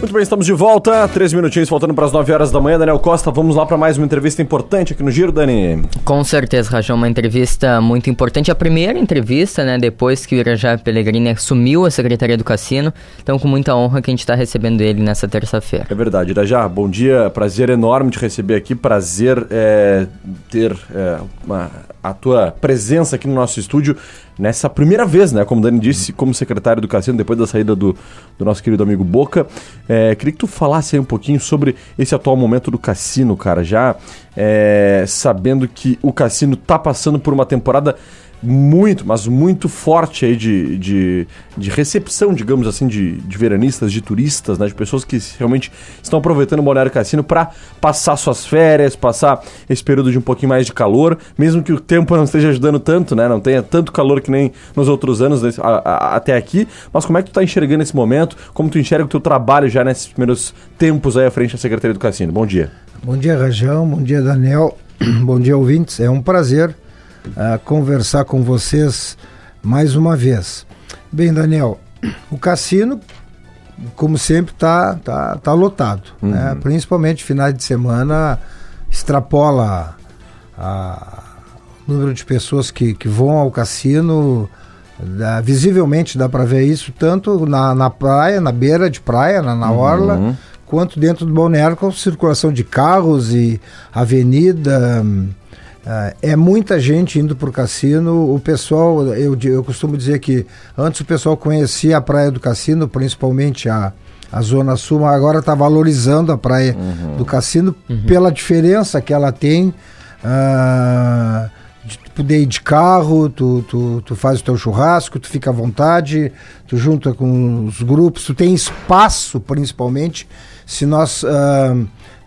Muito bem, estamos de volta. Três minutinhos faltando para as 9 horas da manhã. Daniel Costa, vamos lá para mais uma entrevista importante aqui no Giro, Dani. Com certeza, Rajão, uma entrevista muito importante. A primeira entrevista, né, depois que o Irajá Pellegrini assumiu a Secretaria do Cassino. Então, com muita honra que a gente está recebendo ele nessa terça-feira. É verdade, Irajá, bom dia. Prazer enorme te receber aqui. Prazer é, ter é, uma, a tua presença aqui no nosso estúdio nessa primeira vez, né? Como o Dani disse, como secretário do Cassino, depois da saída do, do nosso querido amigo Boca. É, queria que tu falasse aí um pouquinho sobre esse atual momento do Cassino, cara. Já é, sabendo que o Cassino tá passando por uma temporada muito, mas muito forte aí de, de, de recepção, digamos assim, de, de veranistas, de turistas, né? De pessoas que realmente estão aproveitando o Balneário Cassino para passar suas férias, passar esse período de um pouquinho mais de calor, mesmo que o tempo não esteja ajudando tanto, né? Não tenha tanto calor que nem nos outros anos a, a, até aqui. Mas como é que tu tá enxergando esse momento? Como tu enxerga o teu trabalho já nesses primeiros tempos aí à frente da Secretaria do Cassino? Bom dia. Bom dia, Rajão. Bom dia, Daniel. Bom dia, ouvintes. É um prazer uh, conversar com vocês mais uma vez. Bem, Daniel, o cassino, como sempre, está tá, tá lotado. Uhum. Né? Principalmente finais de semana, extrapola o número de pessoas que, que vão ao cassino. Visivelmente dá para ver isso tanto na, na praia, na beira de praia, na, na orla, uhum. quanto dentro do balneário com circulação de carros e avenida. Uh, é muita gente indo para o cassino. O pessoal, eu, eu costumo dizer que antes o pessoal conhecia a praia do cassino, principalmente a, a Zona Sul, mas agora está valorizando a praia uhum. do cassino uhum. pela diferença que ela tem. Uh, de poder ir de carro, tu, tu, tu faz o teu churrasco, tu fica à vontade, tu junta com os grupos, tu tem espaço principalmente. Se nós.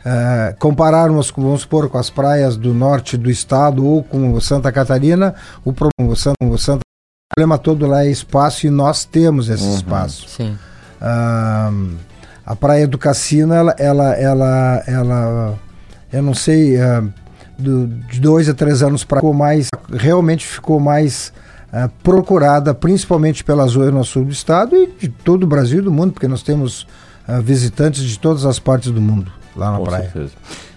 Uh, é, compararmos, com, vamos supor, com as praias do norte do estado ou com Santa Catarina, o problema, o Santa, o Santa, o problema todo lá é espaço e nós temos esse uhum, espaço. Sim. Uh, a praia do Cassino, ela, ela, ela, ela eu não sei, uh, do, de dois a três anos para mais, realmente ficou mais uh, procurada, principalmente pela zona sul do estado e de todo o Brasil e do mundo, porque nós temos uh, visitantes de todas as partes do mundo lá na Com praia. Certeza.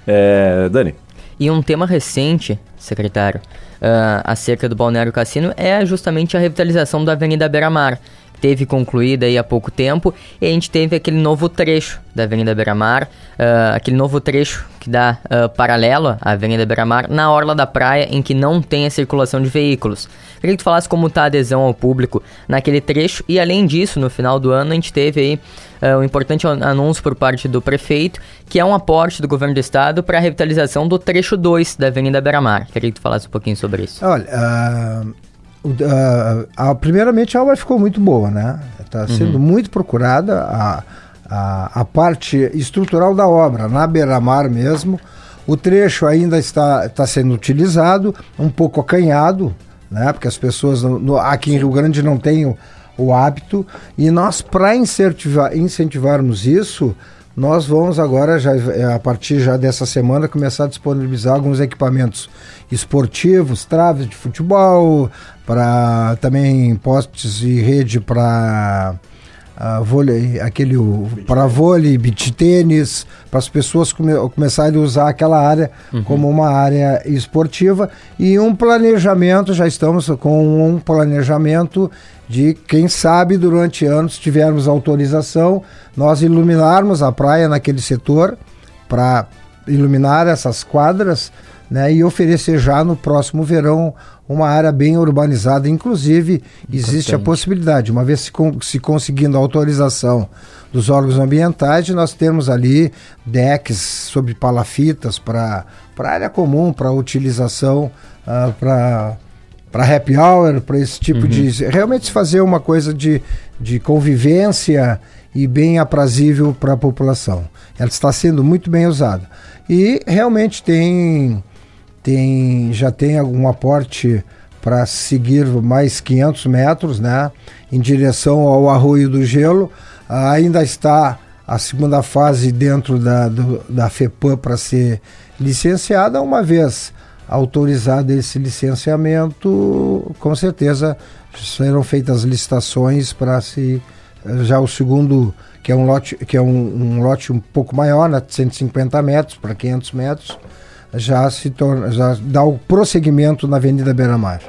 É, Dani. E um tema recente, secretário, uh, acerca do Balneário Cassino é justamente a revitalização da Avenida Beira Mar. Teve concluída aí há pouco tempo e a gente teve aquele novo trecho da Avenida Beira Mar, uh, aquele novo trecho que dá uh, paralelo à Avenida Beira Mar na orla da praia em que não tem a circulação de veículos. Queria que tu falasse como está a adesão ao público naquele trecho e além disso, no final do ano a gente teve aí uh, um importante anúncio por parte do prefeito, que é um aporte do governo do estado para a revitalização do trecho 2 da Avenida Beira-Mar. Queria que tu falasse um pouquinho sobre isso. Olha, uh, uh, primeiramente a obra ficou muito boa, né? Está sendo uhum. muito procurada a, a, a parte estrutural da obra, na Beira-Mar mesmo. O trecho ainda está, está sendo utilizado, um pouco acanhado, né? Porque as pessoas no, no, aqui em Rio Grande não têm o, o hábito. E nós, para incentivar, incentivarmos isso, nós vamos agora, já, é, a partir já dessa semana, começar a disponibilizar alguns equipamentos esportivos, traves de futebol, para também postes e rede para uh, vôlei, aquele para vôlei, beach tênis, para as pessoas come, começarem a usar aquela área uhum. como uma área esportiva e um planejamento, já estamos com um planejamento de quem sabe durante anos tivermos autorização, nós iluminarmos a praia naquele setor para iluminar essas quadras né, e oferecer já no próximo verão uma área bem urbanizada. Inclusive, existe a possibilidade, uma vez se, se conseguindo a autorização dos órgãos ambientais, de nós termos ali decks sobre palafitas para área comum, para utilização, uh, para para happy hour, para esse tipo uhum. de. Realmente fazer uma coisa de, de convivência e bem aprazível para a população. Ela está sendo muito bem usada. E realmente tem, tem já tem algum aporte para seguir mais 500 metros né, em direção ao Arroio do Gelo. Ainda está a segunda fase dentro da, do, da FEPAM para ser licenciada, uma vez autorizado esse licenciamento, com certeza serão feitas licitações para se já o segundo que é um lote que é um, um lote um pouco maior, né, 150 metros para 500 metros, já se torna já dá o prosseguimento na Avenida Beira Mar.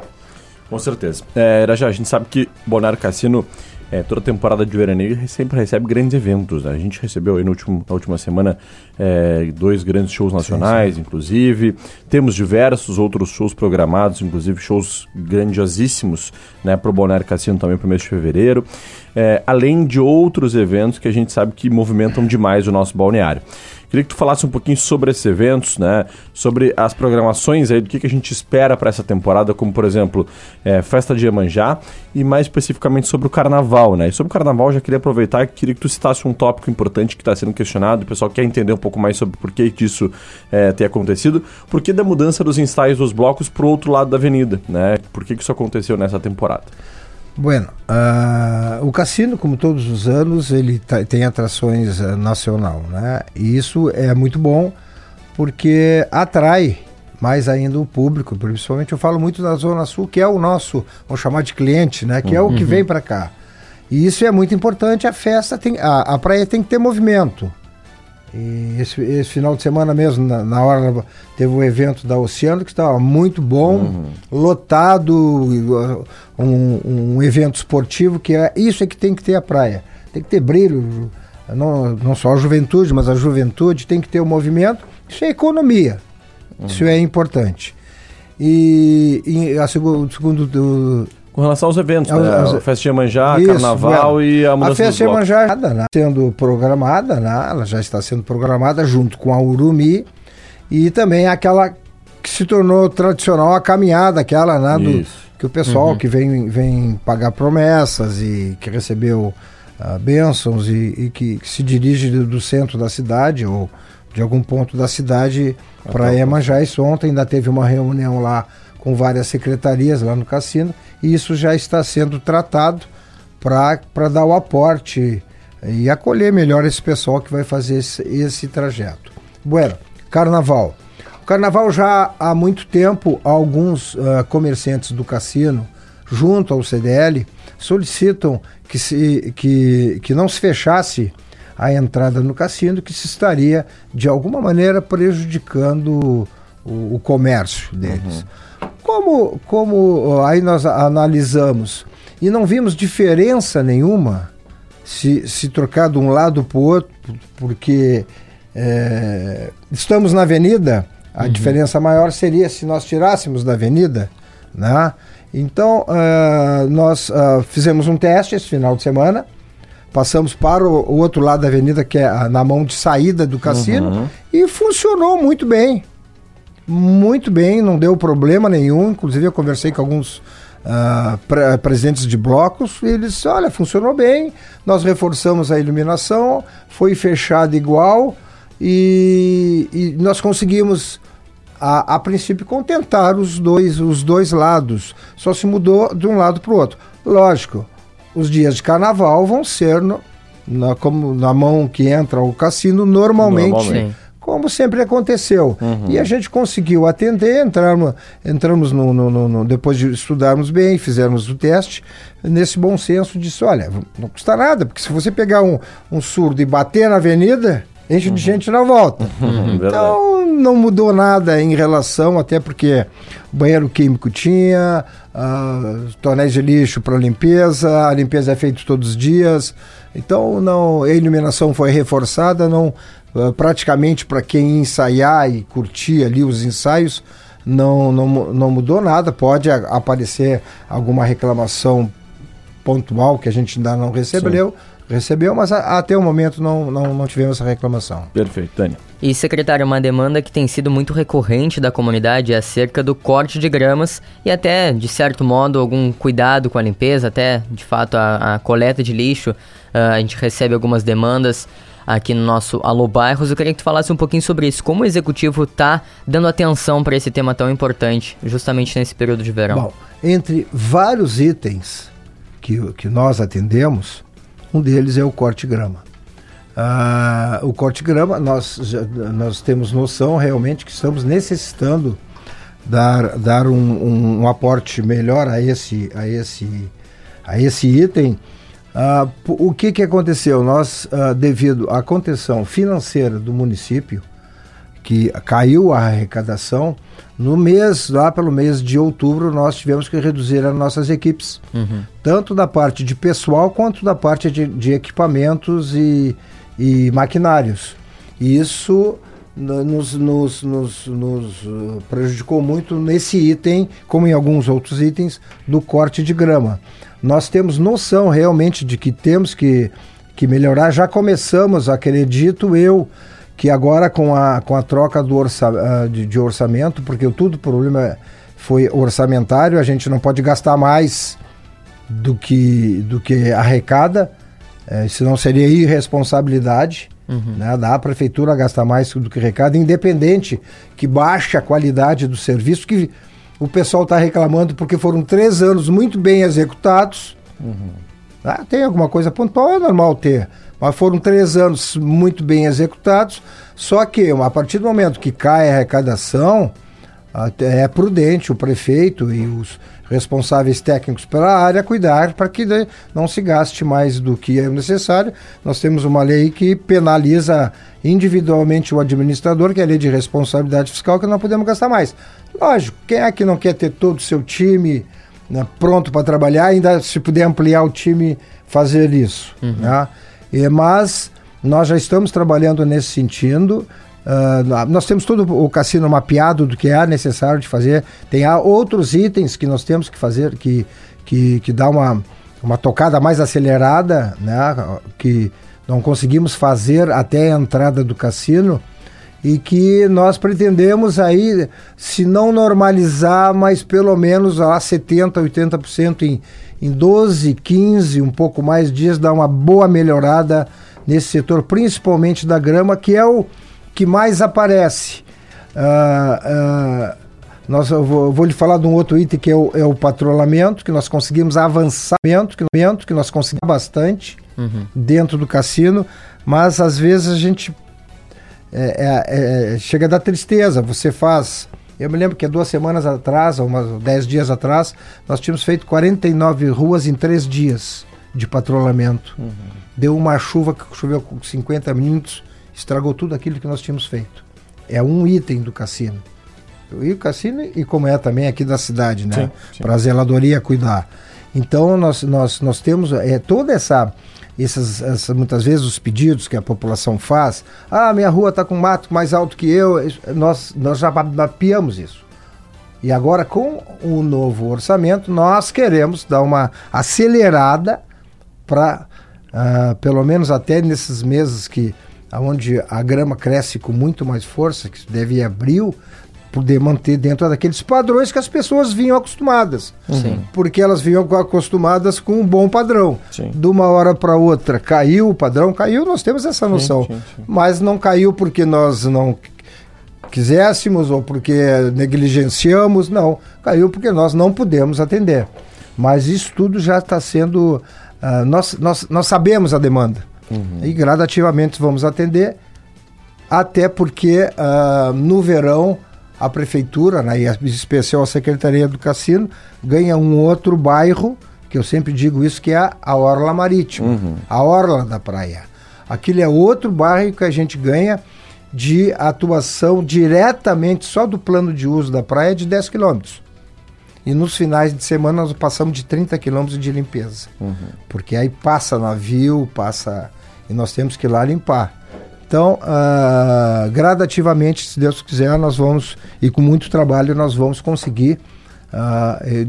Com certeza. É, já a gente sabe que Bonaire Cassino é, toda temporada de veraneio sempre recebe grandes eventos. Né? A gente recebeu aí no último, na última semana é, dois grandes shows nacionais, sim, sim. inclusive. Temos diversos outros shows programados, inclusive shows grandiosíssimos né, para o Bonaire Cassino também para o mês de fevereiro. É, além de outros eventos que a gente sabe que movimentam demais o nosso balneário. Queria que tu falasse um pouquinho sobre esses eventos, né? Sobre as programações aí, do que, que a gente espera para essa temporada, como por exemplo, é, Festa de Iemanjá e mais especificamente sobre o Carnaval, né? E sobre o Carnaval já queria aproveitar e queria que tu citasse um tópico importante que está sendo questionado, o pessoal quer entender um pouco mais sobre por que disso é, tem acontecido, por que da mudança dos ensaios dos blocos para o outro lado da avenida, né? Por que, que isso aconteceu nessa temporada? Bueno, uh, o cassino, como todos os anos, ele tá, tem atrações uh, nacional, né? E isso é muito bom porque atrai mais ainda o público, principalmente eu falo muito da Zona Sul, que é o nosso, vamos chamar de cliente, né? Que é o que uhum. vem para cá. E isso é muito importante, a festa tem, a, a praia tem que ter movimento. E esse, esse, final de semana mesmo, na, na, hora, teve o um evento da Oceano que estava muito bom, uhum. lotado, um, um, evento esportivo que é isso é que tem que ter a praia. Tem que ter brilho, não, não só a juventude, mas a juventude tem que ter o movimento. Isso é economia, uhum. isso é importante. E, e a segundo, segundo com relação aos eventos, né? A festa de Iemanjá, Isso, Carnaval e a mudança A festa de Iemanjá né? sendo programada, né? ela já está sendo programada junto com a Urumi e também aquela que se tornou tradicional, a caminhada, aquela, né? Do, que o pessoal uhum. que vem, vem pagar promessas e que recebeu uh, bênçãos e, e que, que, se dirige do, do, centro da cidade ou de algum ponto da cidade para Iemanjá. Isso ontem ainda teve uma reunião lá com várias secretarias lá no cassino e isso já está sendo tratado para dar o aporte e acolher melhor esse pessoal que vai fazer esse, esse trajeto. Bueno, carnaval. O carnaval já há muito tempo, alguns uh, comerciantes do cassino, junto ao CDL, solicitam que, se, que, que não se fechasse a entrada no cassino, que se estaria, de alguma maneira, prejudicando o, o comércio deles. Uhum. Como, como aí nós analisamos e não vimos diferença nenhuma se, se trocar de um lado para o outro, porque é, estamos na avenida, a uhum. diferença maior seria se nós tirássemos da avenida, né? Então, uh, nós uh, fizemos um teste esse final de semana, passamos para o, o, outro lado da avenida, que é na mão de saída do cassino, uhum. e funcionou muito bem muito bem, não deu problema nenhum. Inclusive, eu conversei com alguns uh, pre presidentes de blocos e eles, olha, funcionou bem. Nós reforçamos a iluminação, foi fechado igual e, e nós conseguimos. A, a, princípio contentar os dois, os dois lados. Só se mudou de um lado para o outro. Lógico, os dias de carnaval vão ser no, na, como na mão que entra o cassino normalmente. normalmente como sempre aconteceu. Uhum. E a gente conseguiu atender, entramos, entramos no, no, no, depois de estudarmos bem, fizemos o teste, nesse bom senso disse, olha, não custa nada, porque se você pegar um, um surdo e bater na avenida, enche uhum. de gente na volta. Uhum, então não mudou nada em relação, até porque o banheiro químico tinha, uh, tonéis de lixo para limpeza, a limpeza é feita todos os dias. Então não, a iluminação foi reforçada, não uh, praticamente para quem ensaiar e curtir ali os ensaios, não, não, não mudou nada. Pode aparecer alguma reclamação pontual que a gente ainda não recebeu. Sim recebeu, mas a, até o momento não, não, não tivemos essa reclamação. Perfeito, Dani. E, secretário, uma demanda que tem sido muito recorrente da comunidade é acerca do corte de gramas e até, de certo modo, algum cuidado com a limpeza, até, de fato, a, a coleta de lixo. Uh, a gente recebe algumas demandas aqui no nosso Alô Bairros. Eu queria que tu falasse um pouquinho sobre isso. Como o executivo está dando atenção para esse tema tão importante, justamente nesse período de verão? Bom, entre vários itens que, que nós atendemos, um deles é o corte-grama. Ah, o corte-grama, nós, nós temos noção realmente que estamos necessitando dar, dar um, um, um aporte melhor a esse, a esse, a esse item. Ah, o que, que aconteceu? Nós, ah, devido à contenção financeira do município, que caiu a arrecadação, no mês, lá pelo mês de outubro, nós tivemos que reduzir as nossas equipes, uhum. tanto da parte de pessoal quanto da parte de, de equipamentos e, e maquinários. E isso nos, nos, nos, nos, uh, prejudicou muito nesse item, como em alguns outros itens, do corte de grama. Nós temos noção realmente de que temos que, que melhorar. Já começamos, acredito eu, que agora com a, com a troca do orça, uh, de, de orçamento, porque tudo o problema foi orçamentário, a gente não pode gastar mais do que, do que arrecada é, senão seria irresponsabilidade uhum. né, da prefeitura gastar mais do que recado, independente que baixe a qualidade do serviço, que o pessoal está reclamando porque foram três anos muito bem executados. Uhum. Ah, tem alguma coisa pontual, é normal ter. Mas foram três anos muito bem executados. Só que a partir do momento que cai a arrecadação, é prudente o prefeito e os responsáveis técnicos pela área cuidar para que não se gaste mais do que é necessário. Nós temos uma lei que penaliza individualmente o administrador, que é a lei de responsabilidade fiscal, que não podemos gastar mais. Lógico, quem é que não quer ter todo o seu time né, pronto para trabalhar, ainda se puder ampliar o time, fazer isso. Uhum. Né? E, mas nós já estamos trabalhando nesse sentido. Uh, nós temos todo o cassino mapeado do que é necessário de fazer. Tem outros itens que nós temos que fazer que, que, que dá uma, uma tocada mais acelerada, né? que não conseguimos fazer até a entrada do cassino e que nós pretendemos aí, se não normalizar, mas pelo menos a 70%, 80% em, em 12, 15, um pouco mais dias, dar uma boa melhorada nesse setor, principalmente da grama, que é o, que mais aparece. Uh, uh, nós, eu vou, eu vou, lhe falar de um outro item que é o, é o patrulhamento, que nós conseguimos avançamento, que, que nós conseguimos bastante uhum. dentro do cassino, mas às vezes a gente é, é, é, chega da tristeza. Você faz. Eu me lembro que duas semanas atrás, ou umas dez dias atrás, nós tínhamos feito 49 ruas em três dias de patrulhamento. Uhum. Deu uma chuva que choveu com 50 minutos estragou tudo aquilo que nós tínhamos feito. É um item do cassino. E o cassino, e como é também aqui da cidade, né? Para a zeladoria cuidar. Então, nós, nós, nós temos é, toda essa, essas, essa, muitas vezes, os pedidos que a população faz. Ah, minha rua está com mato mais alto que eu. Nós, nós já mapeamos isso. E agora, com o novo orçamento, nós queremos dar uma acelerada para, uh, pelo menos até nesses meses que onde a grama cresce com muito mais força, que deve ir abril, poder manter dentro daqueles padrões que as pessoas vinham acostumadas. Sim. Porque elas vinham acostumadas com um bom padrão. Sim. De uma hora para outra caiu o padrão, caiu, nós temos essa noção. Sim, Mas não caiu porque nós não quiséssemos ou porque negligenciamos, não. Caiu porque nós não pudemos atender. Mas isso tudo já está sendo. Uh, nós, nós, nós sabemos a demanda. Uhum. E gradativamente vamos atender, até porque uh, no verão a prefeitura, né, e a especial a Secretaria do Cassino, ganha um outro bairro, que eu sempre digo isso, que é a Orla Marítima, uhum. a Orla da Praia. Aquilo é outro bairro que a gente ganha de atuação diretamente só do plano de uso da praia de 10 quilômetros. E nos finais de semana nós passamos de 30 quilômetros de limpeza. Uhum. Porque aí passa navio, passa. E nós temos que ir lá limpar. Então, uh, gradativamente, se Deus quiser, nós vamos, e com muito trabalho, nós vamos conseguir uh,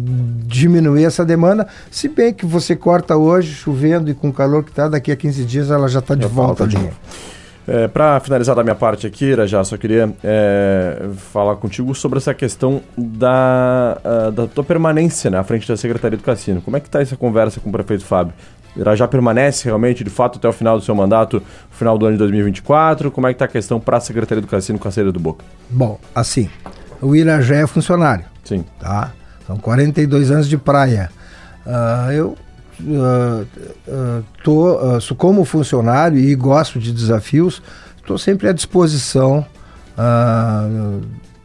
diminuir essa demanda. Se bem que você corta hoje, chovendo e com o calor que está, daqui a 15 dias ela já está de volta ali. É, Para finalizar da minha parte aqui, já só queria é, falar contigo sobre essa questão da, uh, da tua permanência né, à frente da Secretaria do Cassino. Como é que está essa conversa com o prefeito Fábio? Irajá permanece realmente, de fato, até o final do seu mandato, final do ano de 2024? Como é que está a questão para a Secretaria do Cassino com a saída do Boca? Bom, assim, o Irajá é funcionário. Sim. Tá? São 42 anos de praia. Uh, eu uh, uh, tô, sou como funcionário e gosto de desafios, estou sempre à disposição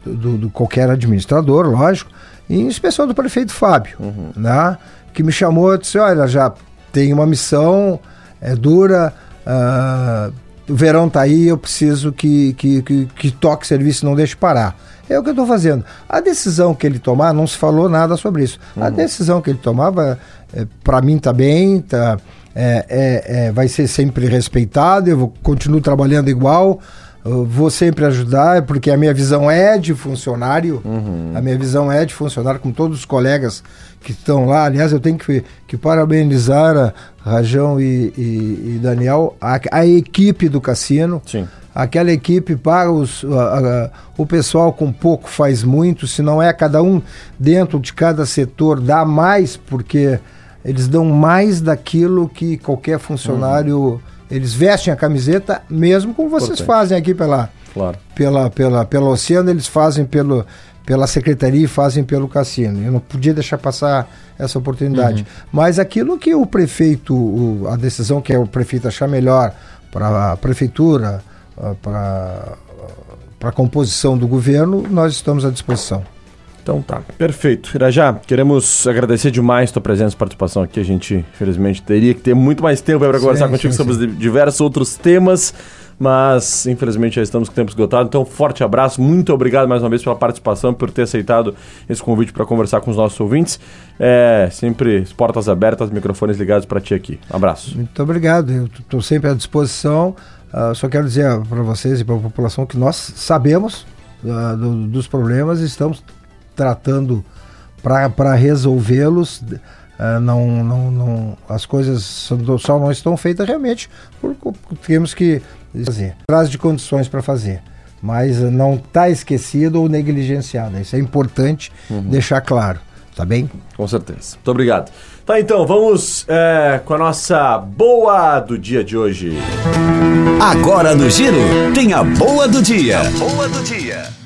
do, do, qualquer administrador, lógico, e em especial do prefeito Fábio, uhum. né? que me chamou e disse, olha, já tem uma missão, é dura, uh, o verão tá aí, eu preciso que, que, que, que toque serviço e não deixe parar. É o que eu estou fazendo. A decisão que ele tomar, não se falou nada sobre isso. Uhum. A decisão que ele tomava, é, para mim tá bem, tá, é, é, é, vai ser sempre respeitado, eu vou, continuo trabalhando igual, vou sempre ajudar, porque a minha visão é de funcionário, uhum. a minha visão é de funcionário, com todos os colegas que estão lá. Aliás, eu tenho que, que parabenizar a Rajão e, e, e Daniel, a, a, equipe do cassino. Sim. Aquela equipe para os, a, a, o pessoal com pouco faz muito, se não é cada um dentro de cada setor dá mais, porque eles dão mais daquilo que qualquer funcionário. Uhum. Eles vestem a camiseta, mesmo como vocês Importante. fazem aqui pela, claro. pela, pela, pela Oceano, eles fazem pelo, pela secretaria e fazem pelo cassino. Eu não podia deixar passar essa oportunidade. Uhum. Mas aquilo que o prefeito, o, a decisão que é o prefeito achar melhor para a prefeitura, ah, para a composição do governo, nós estamos à disposição. Então tá, perfeito. Irajá, queremos agradecer demais tua presença e participação aqui. A gente, infelizmente, teria que ter muito mais tempo para conversar contigo sim, sobre sim. diversos outros temas mas infelizmente já estamos com tempo esgotado. Então, forte abraço, muito obrigado mais uma vez pela participação, por ter aceitado esse convite para conversar com os nossos ouvintes. É, sempre portas abertas, microfones ligados para ti aqui. Um abraço. Muito obrigado, eu estou sempre à disposição. Uh, só quero dizer para vocês e para a população que nós sabemos uh, do, dos problemas estamos tratando para resolvê-los. Uh, não, não, não, as coisas só não estão feitas realmente porque temos que fazer. Traz de condições para fazer. Mas não está esquecido ou negligenciado. Isso é importante uhum. deixar claro. Tá bem? Com certeza. Muito obrigado. Tá, então, vamos é, com a nossa boa do dia de hoje. Agora no Giro, tem a boa do dia. A boa do dia.